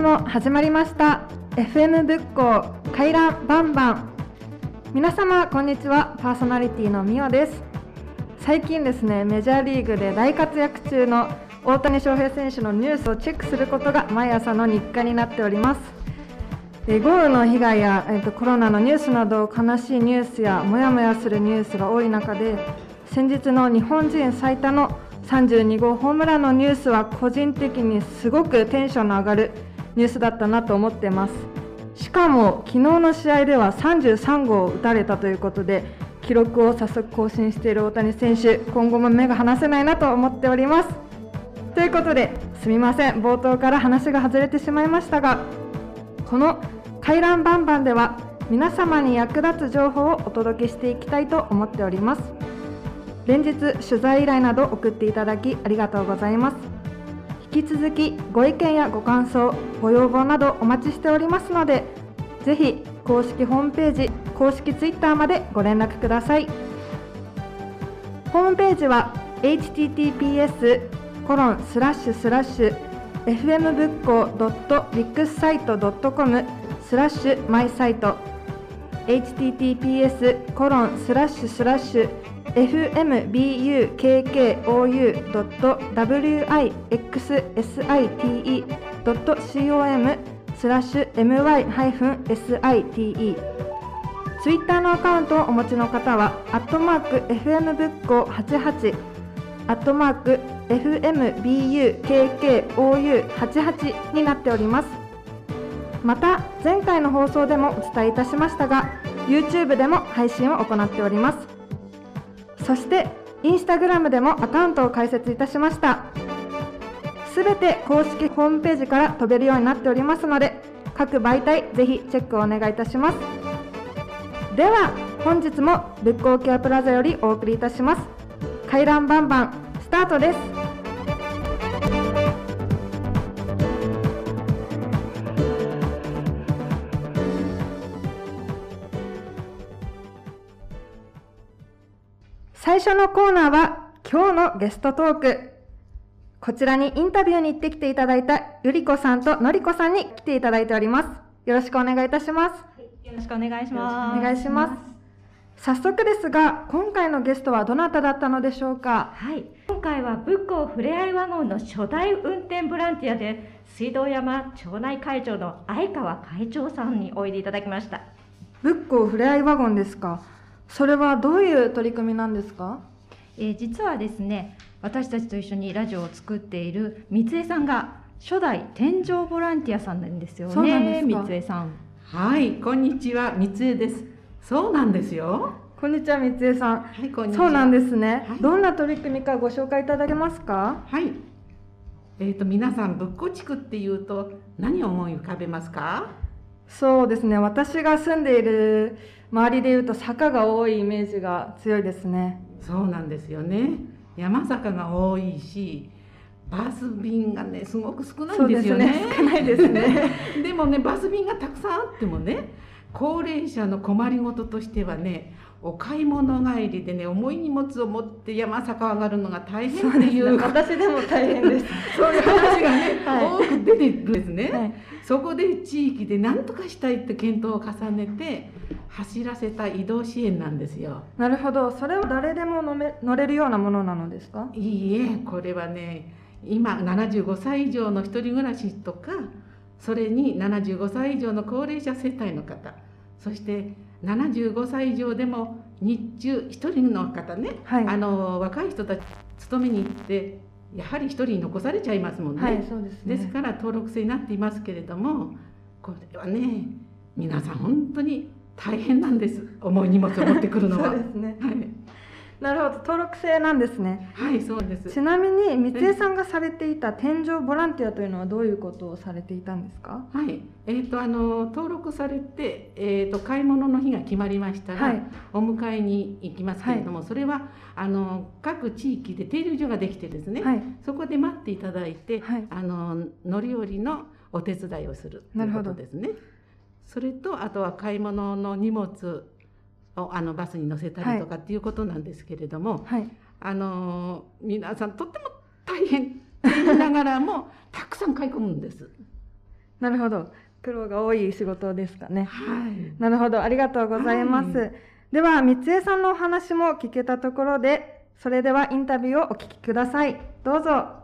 も始まりました。FM 仏教回覧バンバン皆様こんにちは。パーソナリティのみおです。最近ですねメジャーリーグで大活躍中の大谷翔平選手のニュースをチェックすることが毎朝の日課になっております。豪雨の被害や、えーと、コロナのニュースなど悲しいニュースやモヤモヤするニュースが多い中で先日の日本人最多の32号ホームランのニュースは個人的にすごくテンションの上がるニュースだったなと思ってます。しかも昨日の試合では33号を打たれたということで記録を早速更新している大谷選手今後も目が離せないなと思っております。ということですみません。冒頭から話が外れてしまいましたがこの「回覧バンバン」では皆様に役立つ情報をお届けしていきたいと思っております。連日取材依頼など送っていただきありがとうございます。引き続きご意見やご感想ご要望などお待ちしておりますのでぜひ公式ホームページ公式 Twitter までご連絡ください。ホームページは https コロンスラッシュスラッシュ fm 仏教 .wixsite.com スラッシュマイサイト。https コロンスラッシュスラッシュ fmbukkoU.wixsite.com スラッシュ my-site ツイッターのアカウントをお持ちの方は、アットマーク FM ぶっこ88、アットマーク FMBUKKOU88 になっております。また、前回の放送でもお伝えいたしましたが、YouTube でも配信を行っております。そしてインスタグラムでもアカウントを開設いたしました。すべて公式ホームページから飛べるようになっておりますので各媒体ぜひチェックをお願いいたします。では本日も仏光ケアプラザよりお送りいたします。回覧バンバンスタートです。最初のコーナーは今日のゲストトーク。こちらにインタビューに行ってきていただいたゆりこさんとのりこさんに来ていただいております。よろしくお願いいたします。はい、よろしくお願いします。お願いします。早速ですが、今回のゲストはどなただったのでしょうか？はい、今回は仏光ふれあいワゴンの初代運転ボランティアで水道山町内会長の相川会長さんにおいでいただきました。仏光ふれあいワゴンですか？それはどういう取り組みなんですか、えー、実はですね私たちと一緒にラジオを作っている三江さんが初代天井ボランティアさんなんですよね三江さん。はいこんにちは三江です。そうなんですよ。こんにちは三江さん。はいこんにちは。そうなんですね、はい、どんな取り組みかご紹介いただけますか？はい。えーと、と皆さん仏光地区っていうと何を思い浮かべますか？そうですね。私が住んでいる周りでいうと坂が多いイメージが強いですね。そうなんですよね。山坂が多いしバス便がねすごく少ないんですよね、ね、少ないですね。でもねバス便がたくさんあってもね高齢者の困りごととしてはねお買い物帰りでね重い荷物を持って山坂上がるのが大変っていう、ね、私でも大変です。そういう話がね、はい、多く出てるんですね、はい、そこで地域で何とかしたいって検討を重ねて走らせた移動支援なんですよ。なるほど。それは誰でも乗め乗れるようなものなのですか？いいえこれはね今75歳以上の一人暮らしとかそれに75歳以上の高齢者世帯の方そして75歳以上でも日中1人の方ね、はい、あの若い人たち勤めに行ってやはり1人に残されちゃいますもんね。はい、そうですね。ですから登録制になっていますけれどもこれはね皆さん本当に大変なんです。重い荷物を持ってくるのは。そうですね、はいなるほど登録制なんですね。はいそうです。ちなみに三江さんがされていた天井ボランティアというのはどういうことをされていたんですか？はい。えーと、あの登録されて、えーと、買い物の日が決まりましたら、はい、お迎えに行きますけれども、はい、それはあの各地域で停留所ができてですね、はい、そこで待っていただいて、あの乗り降りのお手伝いをするということですね。それとあとは買い物の荷物をあのバスに乗せたりとかっていうことなんですけれども、はい、あの皆さんとっても大変言いながらも たくさん買い込むんです。なるほど。苦労が多い仕事ですかね。はい。なるほど。ありがとうございます。はでは、三江さんのお話も聞けたところで、それではインタビューをお聞きください。どうぞ。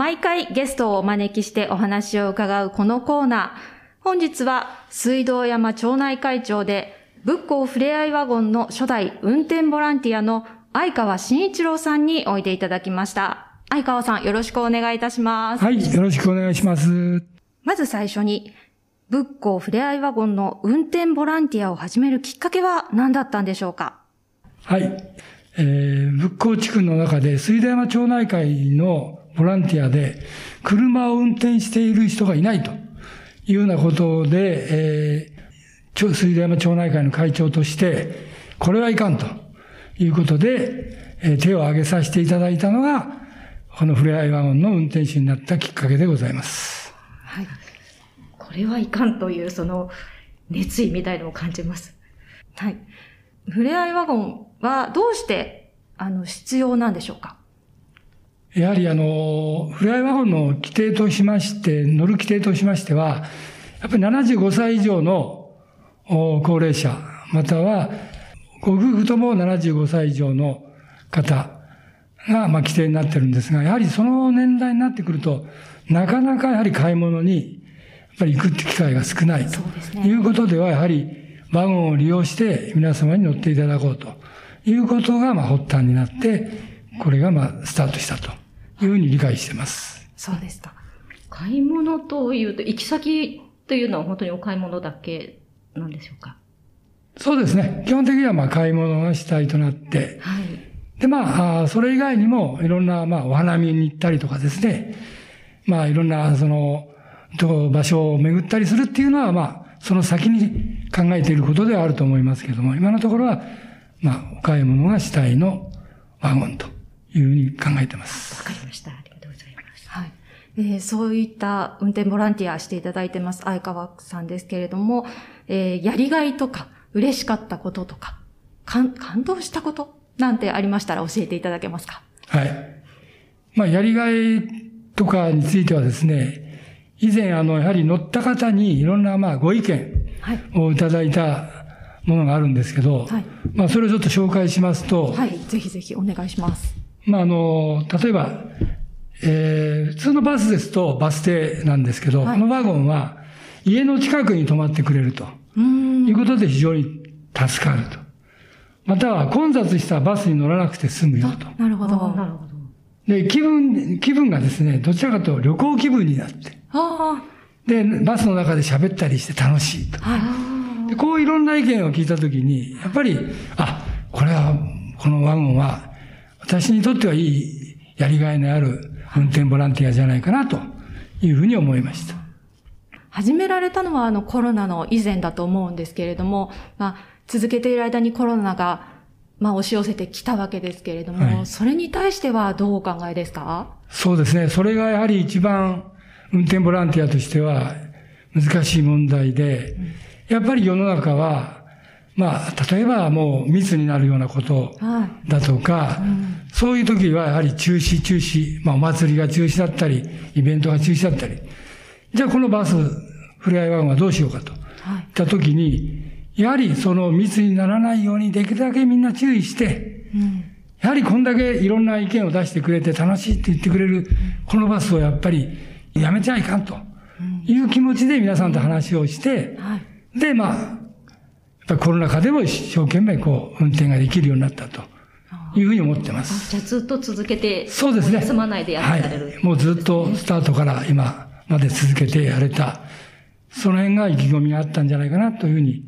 毎回ゲストをお招きしてお話を伺うこのコーナー。本日は水道山町内会長で仏光ふれあいワゴンの初代運転ボランティアの相川慎一郎さんにおいでいただきました。相川さんよろしくお願いいたします。はい、よろしくお願いします。まず最初に、仏光ふれあいワゴンの運転ボランティアを始めるきっかけは何だったんでしょうか？はい。えー、仏光地区の中で水田山町内会のボランティアで車を運転している人がいないというようなことで、えー、ちょ水田山町内会の会長として、これはいかんということで、えー手を挙げさせていただいたのが、このふれあいワゴンの運転手になったきっかけでございます。はい。これはいかんというその熱意みたいのを感じます。はい。ふれあいワゴンはどうしてあの必要なんでしょうか？やはりあの、フライワゴンの規定としまして、乗る規定としましては、やっぱり75歳以上のお高齢者、または、ご夫婦とも75歳以上の方が、まあ、規定になってるんですが、やはりその年代になってくると、なかなかやはり買い物に、やっぱり行くって機会が少ないということでは、やはりワゴンを利用して皆様に乗っていただこうということが、まあ、発端になって、これが、まあ、スタートしたというふうに理解してます。そうですか。買い物というと、行き先というのは本当にお買い物だけなんでしょうか？そうですね。基本的には、まあ、買い物が主体となって、はい。で、まあ、それ以外にも、いろんな、まあ、お花見に行ったりとかですね、まあ、いろんな、その、と場所を巡ったりするっていうのは、まあ、その先に考えていることではあると思いますけども、今のところは、まあ、お買い物が主体のワゴンというふうに考えてます。わかりました。ありがとうございます。はい。えーそういった運転ボランティアしていただいてます相川さんですけれども、えーやりがいとか、嬉しかったこととか、感感動したことなんてありましたら教えていただけますか？はい。まあ、やりがいとかについてはですね、以前、あの、やはり乗った方にいろんな、まあ、ご意見はい。をいただいたものがあるんですけど、はいまあ、それをちょっと紹介しますと、はい。ぜひぜひお願いします。まあ、あの、例えば、えー普通のバスですとバス停なんですけど、はいこのワゴンは家の近くに止まってくれるとうーん。いうことで非常に助かると。または混雑したバスに乗らなくて済むよと。なるほど。なるほど。で、気分、気分がですね、どちらかというと旅行気分になって、あで、バスの中で喋ったりして楽しいと。あ。はい。で、こういろんな意見を聞いたときに、やっぱり、あ、これは、このワゴンは、私にとってはいいやりがいのある運転ボランティアじゃないかな、というふうに思いました。始められたのはあのコロナの以前だと思うんですけれども、まあ、続けている間にコロナが、まあ、押し寄せてきたわけですけれども、はいそれに対してはどうお考えですか？そうですね。それがやはり一番運転ボランティアとしては難しい問題で、やっぱり世の中は、まあ、例えばもう密になるようなことはい。だとか、そういう時はやはり中止、中止、まあお祭りが中止だったり、イベントが中止だったり、じゃあこのバス、フレアイワゴンはどうしようかと。はい。いった時に、やはりその密にならないようにできるだけみんな注意して、うん。やはりこんだけいろんな意見を出してくれて楽しいって言ってくれる、このバスをやっぱりやめちゃいかんという気持ちで皆さんと話をして、はい。で、まあ、やっぱりコロナ禍でも一生懸命こう運転ができるようになったというふうに思ってます。じゃあずっと続けて、そうですね。休まないでやってられる。はい。もうずっとスタートから今まで続けてやれた、その辺が意気込みがあったんじゃないかなというふうに。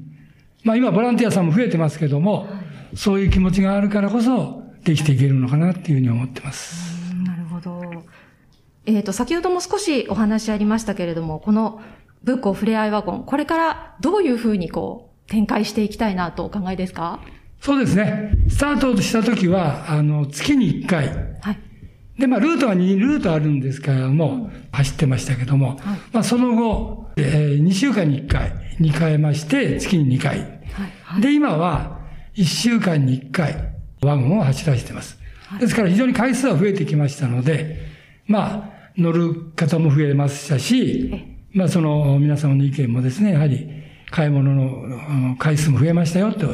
まあ今ボランティアさんも増えてますけども、そういう気持ちがあるからこそできていけるのかなっていうふうに思ってます。うんなるほど。えっ、と、先ほども少しお話ありましたけれども、この仏光ふれあいワゴン、これからどういうふうにこう、展開していきたいなとお考えですか？そうですね。スタートした時は、あの、月に1回、はい。で、まあ、ルートは2ルートあるんですけれども、走ってましたけども、まあ、その後、えー、2週間に1回、2回まして、月に2回。で、今は、1週間に1回、ワゴンを走らせてます。ですから非常に回数は増えてきましたので、まあ、乗る方も増えましたし、まあ、その皆様の意見もですね、やはり買い物の回数も増えましたよと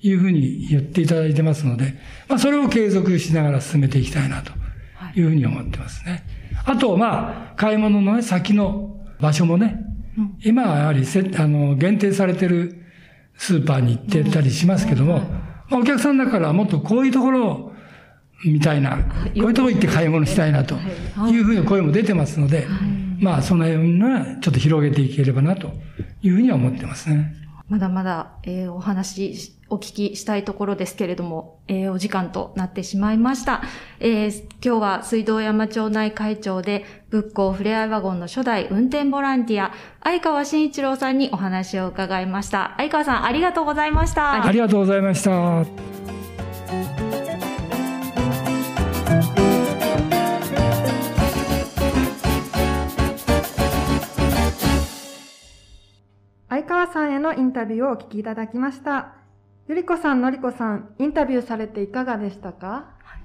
いうふうに言っていただいてますので、まあ、それを継続しながら進めていきたいなとい。うふうに思ってますね。あと、まあ、買い物のね、先の場所もね、今はやはりせあの限定されてるスーパーに行ってたりしますけども、まあ、お客さんだからもっとこういうところみたいな、こういうところ行って買い物したいなとい。うふうな声も出てますので、まあ、その辺はちょっと広げていければなというふうには思ってますね。まだまだ、えー、お話、お聞きしたいところですけれども、えー、お時間となってしまいました。えー、今日は水道山町内会長で、仏光ふれあいワゴンの初代運転ボランティア、相川慎一郎さんにお話を伺いました。相川さん、ありがとうございました。ありがとうございました。川さんへのインタビューをお聞きいただきました。ゆりこさん、のりこさん、インタビューされていかがでしたか、は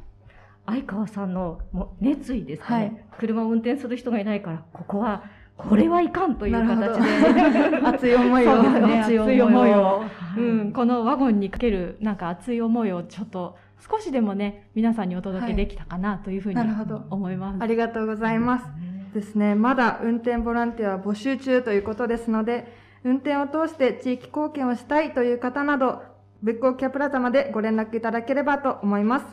い、相川さんのも熱意ですね、はい、車を運転する人がいないから、ここは、これはいかんという形で、熱い思いを、ね、熱い思いを、うん、このワゴンにかけるなんか熱い思いをちょっと少しでもね、皆さんにお届けできたかなというふうに思います。ありがとうございます。ですね、まだ運転ボランティア募集中ということですので、運転を通して地域貢献をしたいという方など、仏光キャプラザまでご連絡いただければと思います。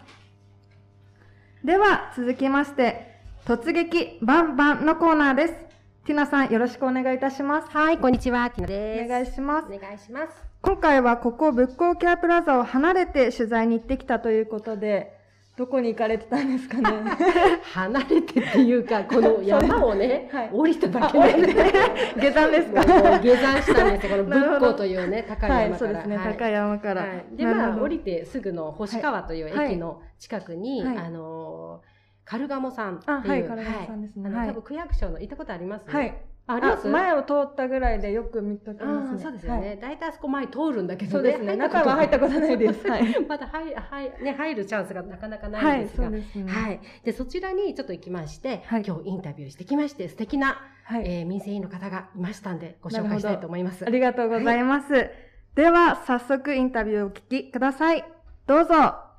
では、続きまして、突撃バンバンのコーナーです。ティナさん、よろしくお願いいたします。はい、こんにちは、ティナです。お願いします。お願いします。今回はここ仏光キャプラザを離れて取材に行ってきたということで、どこに行かれてたんですかね。離れてっていうか、この 山をね、はい、降りただけで、下山ですか？下山したんですよ、この仏光というね、高い山から。はい、そうですね、はい、高い山から。で、まあ、降りてすぐの星川という駅の近くに、あのカルガモさんっていう。はい、カルガモさんですね。多分区役所の行ったことあります？はい。あ前を通ったぐらいでよく見かけますね。そうですよね。大体あそこ前通るんだけどそうですね。中は入ったことないです。はい。まだ入、入、ね、入るチャンスがなかなかないんですが。はい、そうですね。はい。で、そちらにちょっと行きまして、今日インタビューしてきまして、素敵な、え民生委員の方がいましたんで、ご紹介したいと思います。ありがとうございます。では、早速インタビューをお聞きください。どうぞ。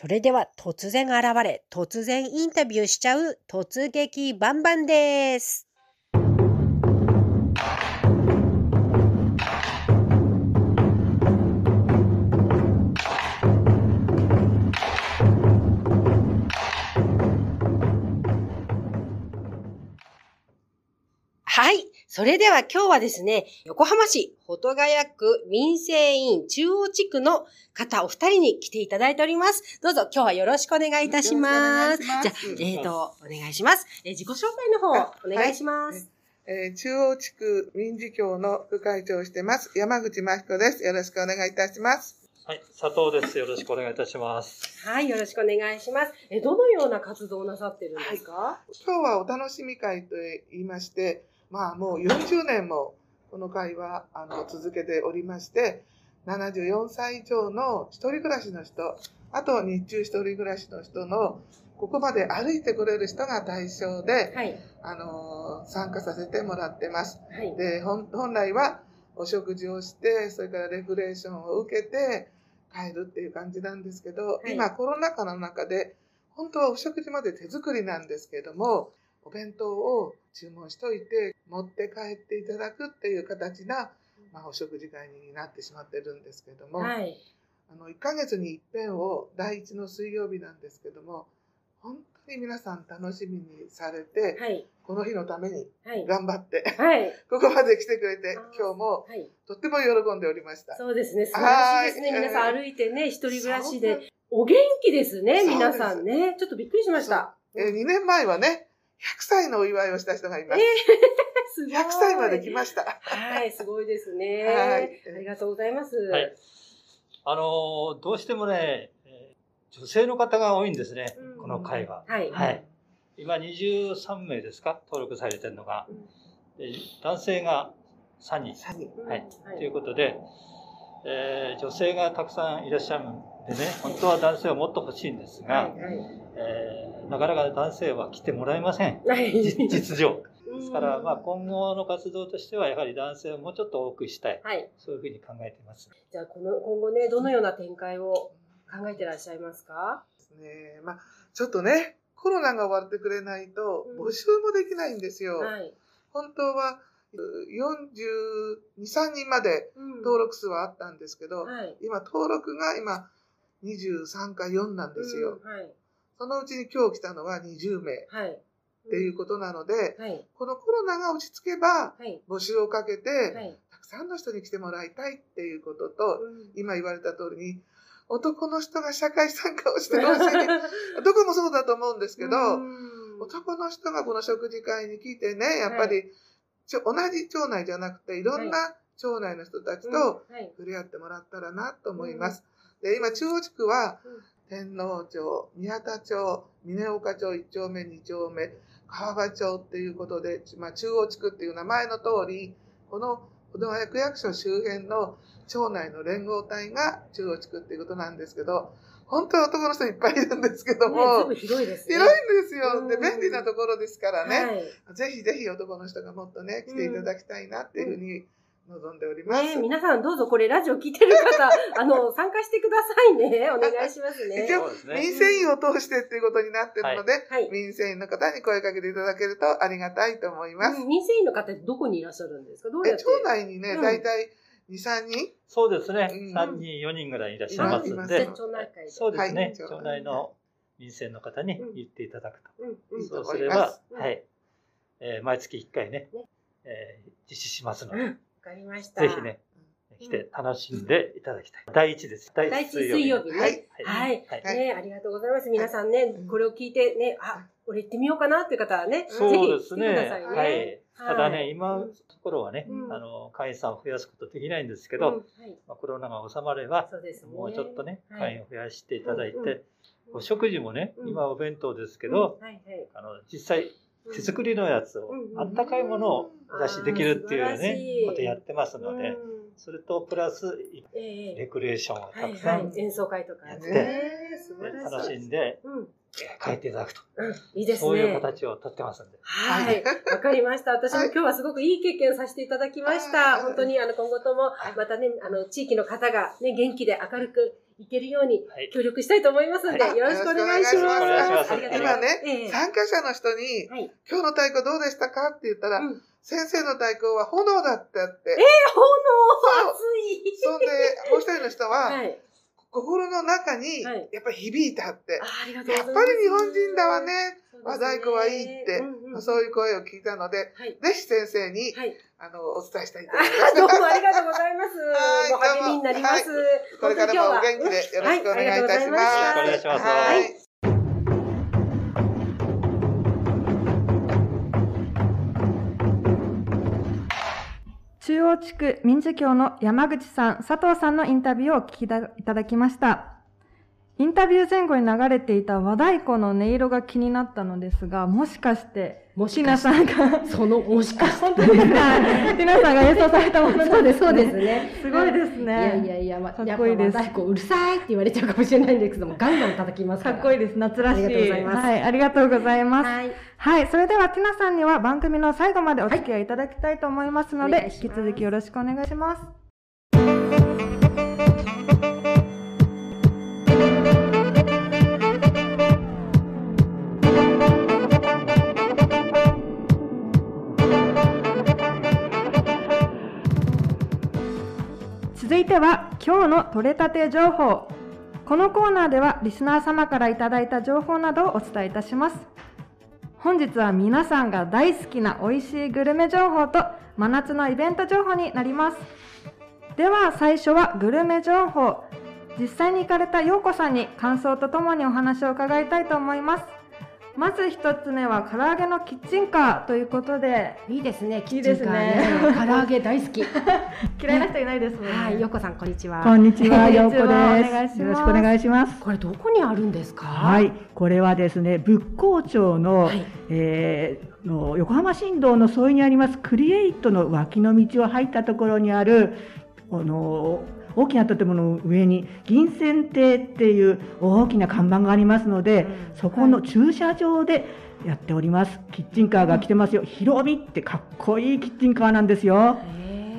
それでは突然現れ、突然インタビューしちゃう突撃バンバンです。はい。それでは今日はですね、横浜市保土ヶ谷区民生委員中央地区の方お二人に来ていただいております。どうぞ今日はよろしくお願いいたします。ますじゃあ、えっ、ー、と、お願いします。えー、自己紹介の方、お願いします。えー、中央地区民事協の副会長をしてます。山口真彦です。よろしくお願いいたします。はい、佐藤です。よろしくお願いいたします。はい、よろしくお願いします。え、どのような活動をなさってるんですか、はい、今日はお楽しみ会と言いまして、まあもう40年もこの会はあの続けておりまして、74歳以上の一人暮らしの人、あと日中一人暮らしの人のここまで歩いてくれる人が対象で、はい、あの参加させてもらってます。はい、で本来はお食事をして、それからレクレーションを受けて帰るっていう感じなんですけど、はい、今コロナ禍の中で本当はお食事まで手作りなんですけれども、お弁当を注文しといて持って帰っていただくっていう形な、まあ、お食事会になってしまってるんですけども、はい、あの1ヶ月に一遍を第一の水曜日なんですけども本当に皆さん楽しみにされて、はい、この日のために頑張って、はい、ここまで来てくれて今日もとっても喜んでおりました。そうですね。素晴らしいですね。皆さん歩いてね一人暮らしで。お元気ですね皆さんね。ちょっとびっくりしました。えー、2年前はね100歳のお祝いをした人がいます。えー、すごい。100歳まで来ました。はい、すごいですね。はい。ありがとうございます。はい。あの、どうしてもね、女性の方が多いんですね、この会は。はい。はい。今23名ですか登録されてるのが。男性が3人。3人。はい。ということで、えー、女性がたくさんいらっしゃるんでね、本当は男性をもっと欲しいんですが、はいはい、えー、なかなか男性は来てもらえません。実情。ですから、まあ、今後の活動としては、やはり男性をもうちょっと多くしたい。はい、そういうふうに考えています。じゃあ、この、今後ね、どのような展開を考えてらっしゃいますか？ですね。まあ、ちょっとね、コロナが終わってくれないと、募集もできないんですよ。うんはい、本当は、42、3人まで登録数はあったんですけど、うんはい、今、登録が今、23か4なんですよ。うんはい、そのうちに今日来たのが20名。はい。っていうことなので、はい、このコロナが落ち着けば、募集をかけて、はい、たくさんの人に来てもらいたいっていうことと、うん、今言われた通りに、男の人が社会参加をしてほしい。どこもそうだと思うんですけど、男の人がこの食事会に来てね、やっぱり、同じ町内じゃなくて、いろんな町内の人たちと触れ合ってもらったらなと思います。で、今、中央地区は、天皇町、宮田町、峰岡町1丁目、2丁目、川場町っていうことで、まあ、中央地区っていう名前の通り、この小戸川区役所周辺の町内の連合体が中央地区っていうことなんですけど、本当は男の人いっぱいいるんですけども、ね、広いですね。広いんですよ。で、便利なところですからね、はい、ぜひぜひ男の人がもっとね、来ていただきたいなっていうふうに望んでおります。ね、皆さんどうぞこれラジオ聞いてる方、あの、参加してくださいね。お願いしますね。一応、民生委員を通してっていうことになってるので、はい、民生委員の方に声かけていただけるとありがたいと思います。民生委員の方ってどこにいらっしゃるんですか？どうやって？町内にね、大体、2、3人？そうですね。うん、3人、4人ぐらいいらっしゃいますんで。そうですね。町内の民生の方に言っていただくと。そうすれば、はい。えー、毎月1回ね、えー、実施しますので。かりました。ぜひね、来て楽しんでいただきたい。第一です。第一水曜日ね。はい。はい。ね、ありがとうございます。皆さんね、これを聞いてね、あ、俺行ってみようかなっていう方はね、そうですね。はい。ただね、今のところはね、あの、会員さんを増やすことできないんですけど、まあ、コロナが収まれば、もうちょっとね、会員を増やしていただいて、お食事もね、今お弁当ですけど、あの、実際、手作りのやつを、あったかいものをお出しできるっていうね、ことやってますので、それとプラス、レクレーションをたくさん演奏会とかやって、楽しんで、帰っていただくと。いいですね。そういう形をとってますんで。はい。わかりました。私も今日はすごくいい経験させていただきました。本当にあの今後とも、またね、あの、地域の方がね、元気で明るくいけるように協力したいと思いますので、よろしくお願いします。今ね、参加者の人に、今日の太鼓どうでしたかって言ったら、先生の太鼓は炎だってあって。えー、炎熱い。そんで、もう一人の人は、心の中に、やっぱり響いたって。やっぱり日本人だわね。和太鼓はいいって、そういう声を聞いたので、ぜひ先生に、あの、お伝えしたいと思います。どうもありがとうございます。もう励みになります。これからもお元気でよろしくお願いいたします。お願いします。はい中央地区民事協の山口さん、佐藤さんのインタビューをお聞きいただきました。インタビュー前後に流れていた和太鼓の音色が気になったのですが、もしかしてもしなさんが、その、もしかして。本当ですか？皆さんが演奏されたものそうです、そうですね。すごいですね。いやいやいや、まあ、かっこいいです。やっぱうるさいって言われちゃうかもしれないんですけども、ガンガン叩きますかっこいいです。夏らしい。ありがとうございます。はい、ありがとうございます。はい。はい、それでは、ティナさんには番組の最後までお付き合いいただきたいと思いますので、はい、引き続きよろしくお願いします。続いては今日の取れたて情報。このコーナーではリスナー様からいただいた情報などをお伝えいたします。本日は皆さんが大好きな美味しいグルメ情報と真夏のイベント情報になります。では最初はグルメ情報。実際に行かれた陽子さんに感想とともにお話を伺いたいと思います。まず一つ目は唐揚げのキッチンカーということで。いいですねキッチンカーね。唐揚げ大好き。嫌いな人いないですもんね。はいよこさんこんにちは。こんにちはようこです。よろしくお願いします。これどこにあるんですか？はいこれはですね仏光町の、はい、えー、の横浜新道の沿いにありますクリエイトの脇の道を入ったところにあるあの大きな建物の上に銀泉亭っていう大きな看板がありますので、そこの駐車場でやっております。キッチンカーが来てますよ。広みってかっこいいキッチンカーなんですよ。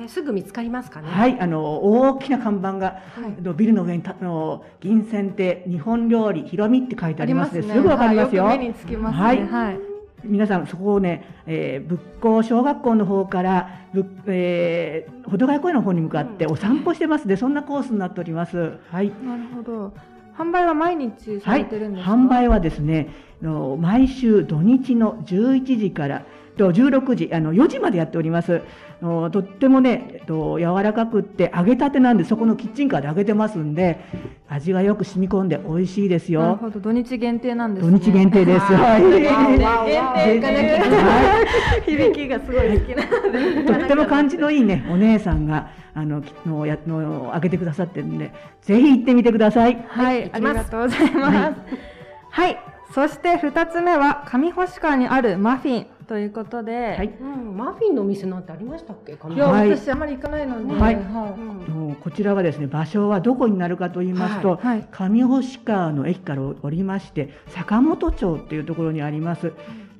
すぐ見つかりますかね？はい、あの大きな看板が、はい、ビルの上にたの銀泉亭日本料理ひろみって書いてありますね。すぐわかりますよ。はい、目につきます、ね、はい。はい皆さんそこをね、えー、仏光小学校の方からぶ、えー、保土ヶ谷公園の方に向かってお散歩してますで、うん、そんなコースになっております。はい。なるほど。販売は毎日されてるんですか、はい、販売はですね、の毎週土日の11時からと16時あの4時までやっております。とってもね、と柔らかくって揚げたてなんでそこのキッチンカーで揚げてますんで味がよく染み込んで美味しいですよ。なるほど土日限定なんですね。土日限定です。はい。限定響きがすごい好きな。とっても感じのいいねお姉さんがあののやの揚げてくださってるんでぜひ行ってみてください。はい、ありがとうございます。はい、はい、そして二つ目は上星川にあるマフィン。ということで、はい。うん、マフィンのお店なんてありましたっけ？いや、はい、私あまり行かないので、はい、はいうん、こちらはですね場所はどこになるかと言いますと、はい、上星川の駅から降りまして坂本町っていうところにあります。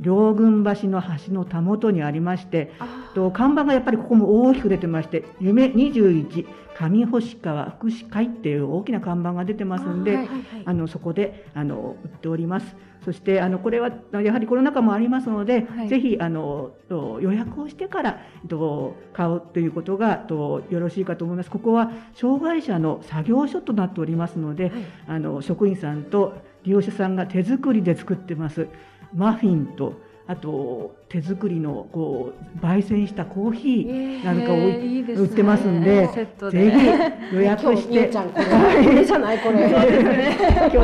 両軍橋の橋のたもとにありまして、と看板がやっぱりここも大きく出てまして、夢21上星川福祉会っていう大きな看板が出てますんで、あはいはいはい、あのそこであの売っております。そしてあのこれはやはりコロナ禍もありますので、はい、ぜひあの予約をしてからと買うということがとよろしいかと思います。ここは障害者の作業所となっておりますので、はい、あの職員さんと利用者さんが手作りで作ってます。マフィンとあと手作りのこう焙煎したコーヒーなんかを売ってますんで、ぜひ予約して。今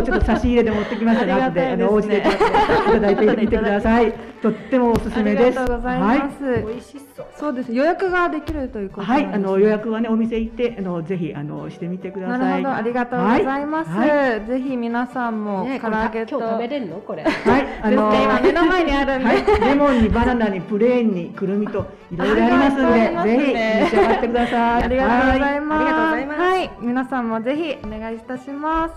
日ちょっと差し入れで持ってきましたので、後であのお家でいただいてみてください。とってもおすすめです。ありがとうございます。美味しそう。そうです。予約ができるということはい、あの予約はねお店行ってあのぜひあのしてみてください。なるほど、ありがとうございます。ぜひ皆さんも唐揚げと今日食べれるの？これ。はい、あの今目の前にあるんで。レモンにバナナにプレーンにくるみといろいろありますので、ぜひ召し上がってください。ありがとうございます。ありがとうございます。はい、皆さんもぜひお願いいたします。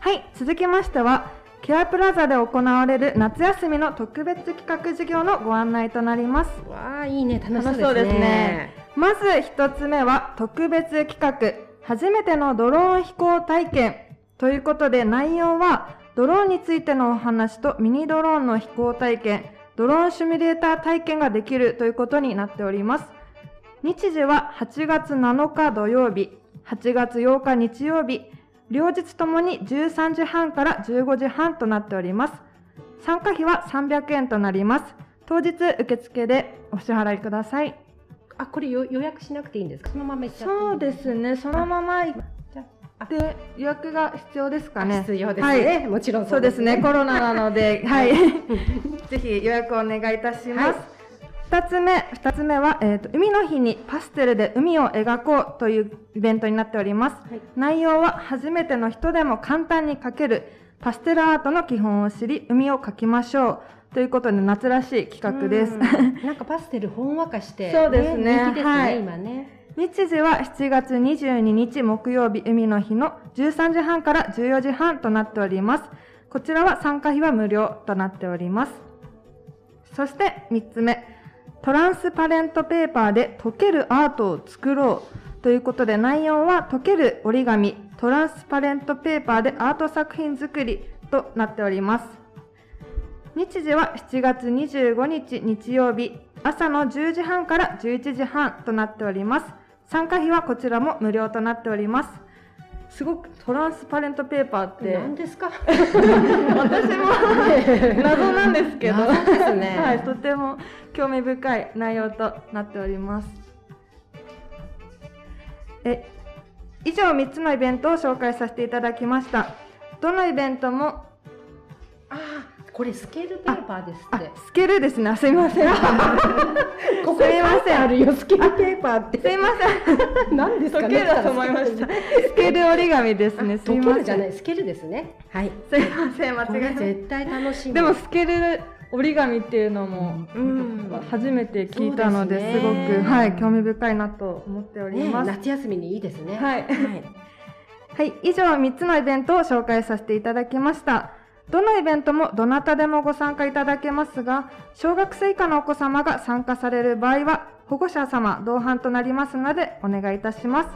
はい、続きましては、ケアプラザで行われる夏休みの特別企画授業のご案内となります。わあ、いいね、楽しそうですね。まず一つ目は特別企画、初めてのドローン飛行体験。ということで内容はドローンについてのお話とミニドローンの飛行体験、ドローンシミュレーター体験ができるということになっております。日時は8月7日土曜日、8月8日日曜日、両日ともに13時半から15時半となっております。参加費は300円となります。当日受付でお支払いください。あ、これ予約しなくていいんですか？そのまま行っちゃってそうですね、そのままで予約が必要ですかね。必要ですね。はい、もちろんそうですね。コロナなので、はい。ぜひ予約をお願いいたします。二、つ目、二つ目は、えっ、ー、と、海の日にパステルで海を描こうというイベントになっております。はい、内容は、初めての人でも簡単に描けるパステルアートの基本を知り、海を描きましょう。ということで、夏らしい企画です。なんかパステルほんわかして、そうですね。人気ですね、はい、今ね。日時は7月22日木曜日海の日の13時半から14時半となっております。こちらは参加費は無料となっております。そして3つ目、トランスパレントペーパーで溶けるアートを作ろうということで内容は溶ける折り紙、トランスパレントペーパーでアート作品作りとなっております。日時は7月25日日曜日朝の10時半から11時半となっております。参加費はこちらも無料となっております。すごくトランスパレントペーパーって。何ですか？私も 謎なんですけど。ね、はい、とても興味深い内容となっております。え以上3つのイベントを紹介させていただきました。どのイベントもあこれスケールペーパーですって。スケールですね。すみません。ここすみません。あるよ、スケールペーパーって。すみません。何ですかね。スケールだと思いました。スケール折り紙ですね。すみません。じゃない、スケールですね。はい。すみません、間違え絶対楽しい。でもスケール折り紙っていうのも、うん、初めて聞いたので、すごく、はい、興味深いなと思っております。夏休みにいいですね。はい。はい、以上3つのイベントを紹介させていただきました。どのイベントもどなたでもご参加いただけますが、小学生以下のお子様が参加される場合は、保護者様同伴となりますのでお願いいたします。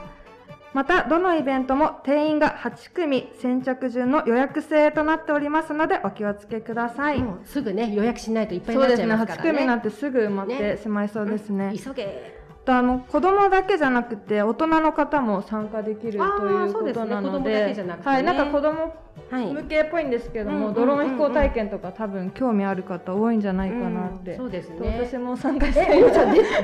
また、どのイベントも定員が8組先着順の予約制となっておりますのでお気をつけください。すぐね、予約しないといっぱいになっちゃいますからね。そうですね、8組なんてすぐ埋まってしまいそうですね。ね急げあの子供だけじゃなくて大人の方も参加できるということなので、はい、なんか子供向けっぽいんですけども、ドローン飛行体験とか多分興味ある方多いんじゃないかなって、そうですね。私も参加したい。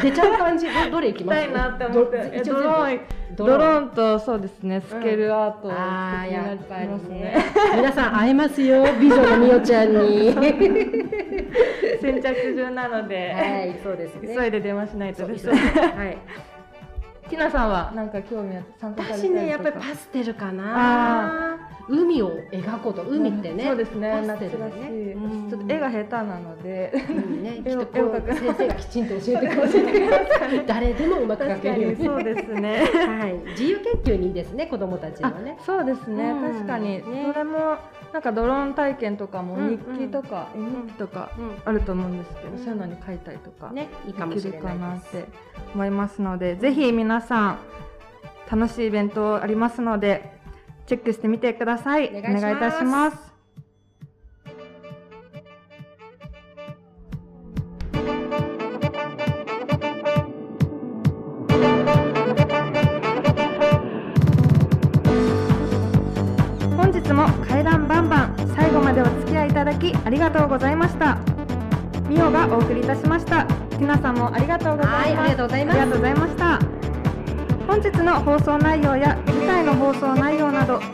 出ちゃう感じどれ行きます？たいなって思って、ドローン。ドローンとそうですね。スケールアート、ああやっぱりね。皆さん会えますよ美女のみおちゃんに。先着順なので、はい、そうですね。急いで電話しないとです。はい。ティナさんはなんか興味あ参加されて私ねやっぱりパステルかな。海を描こうと。海ってね、そうですね。夏らしい、ちょっと絵が下手なので、ね、きっとこう先生がきちんと教えてくれる 誰でもうまく描けるように。そうですね。はい。自由研究にいいですね子供たちのね。そうですね、確かに、それもなんかドローン体験とかも日記とか絵日記とかあると思うんですけど、そういうのに書いたりとかねいいかもしれないなって思いますので、ぜひ皆さん楽しいイベントありますのでチェックしてみてください。お願いいたします。本日も階段バンバン最後までお付き合いいただきありがとうございました。ミオがお送りいたしました。ティナさんもありがとうございます。ありがとうございます。ありがとうございました。本日の放送内容や次回の放送内容などホ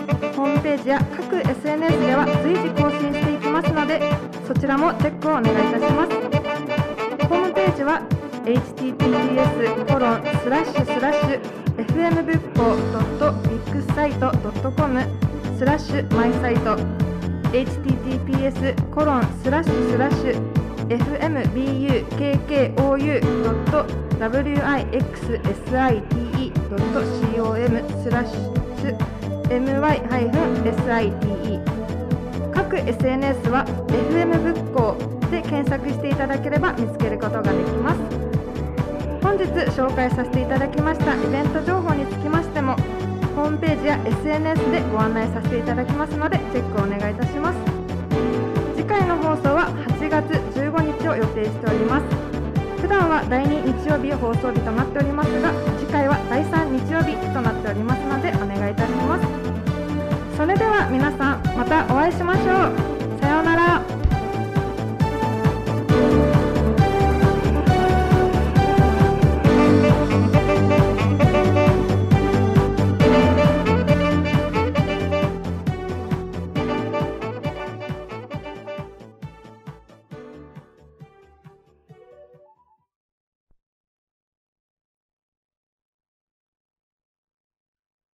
ームページや各 SNS では随時更新していきますのでそちらもチェックをお願いいたしますホームページは https コロンスラッシュスラッシュ fmbookco.bigsite.com スラッシュマイサイト https コロンスラッシュスラッシュ fmbukkou.wixsite com スラッシュ my-site 各 SNS は FM 仏教で検索していただければ見つけることができます。本日紹介させていただきましたイベント情報につきましてもホームページや SNS でご案内させていただきますのでチェックをお願いいたします。次回の放送は8月15日を予定しております。普段は第2日曜日放送日となっておりますが次回は第3日曜日となっておりますのでお願いいたします。それでは皆さんまたお会いしましょう。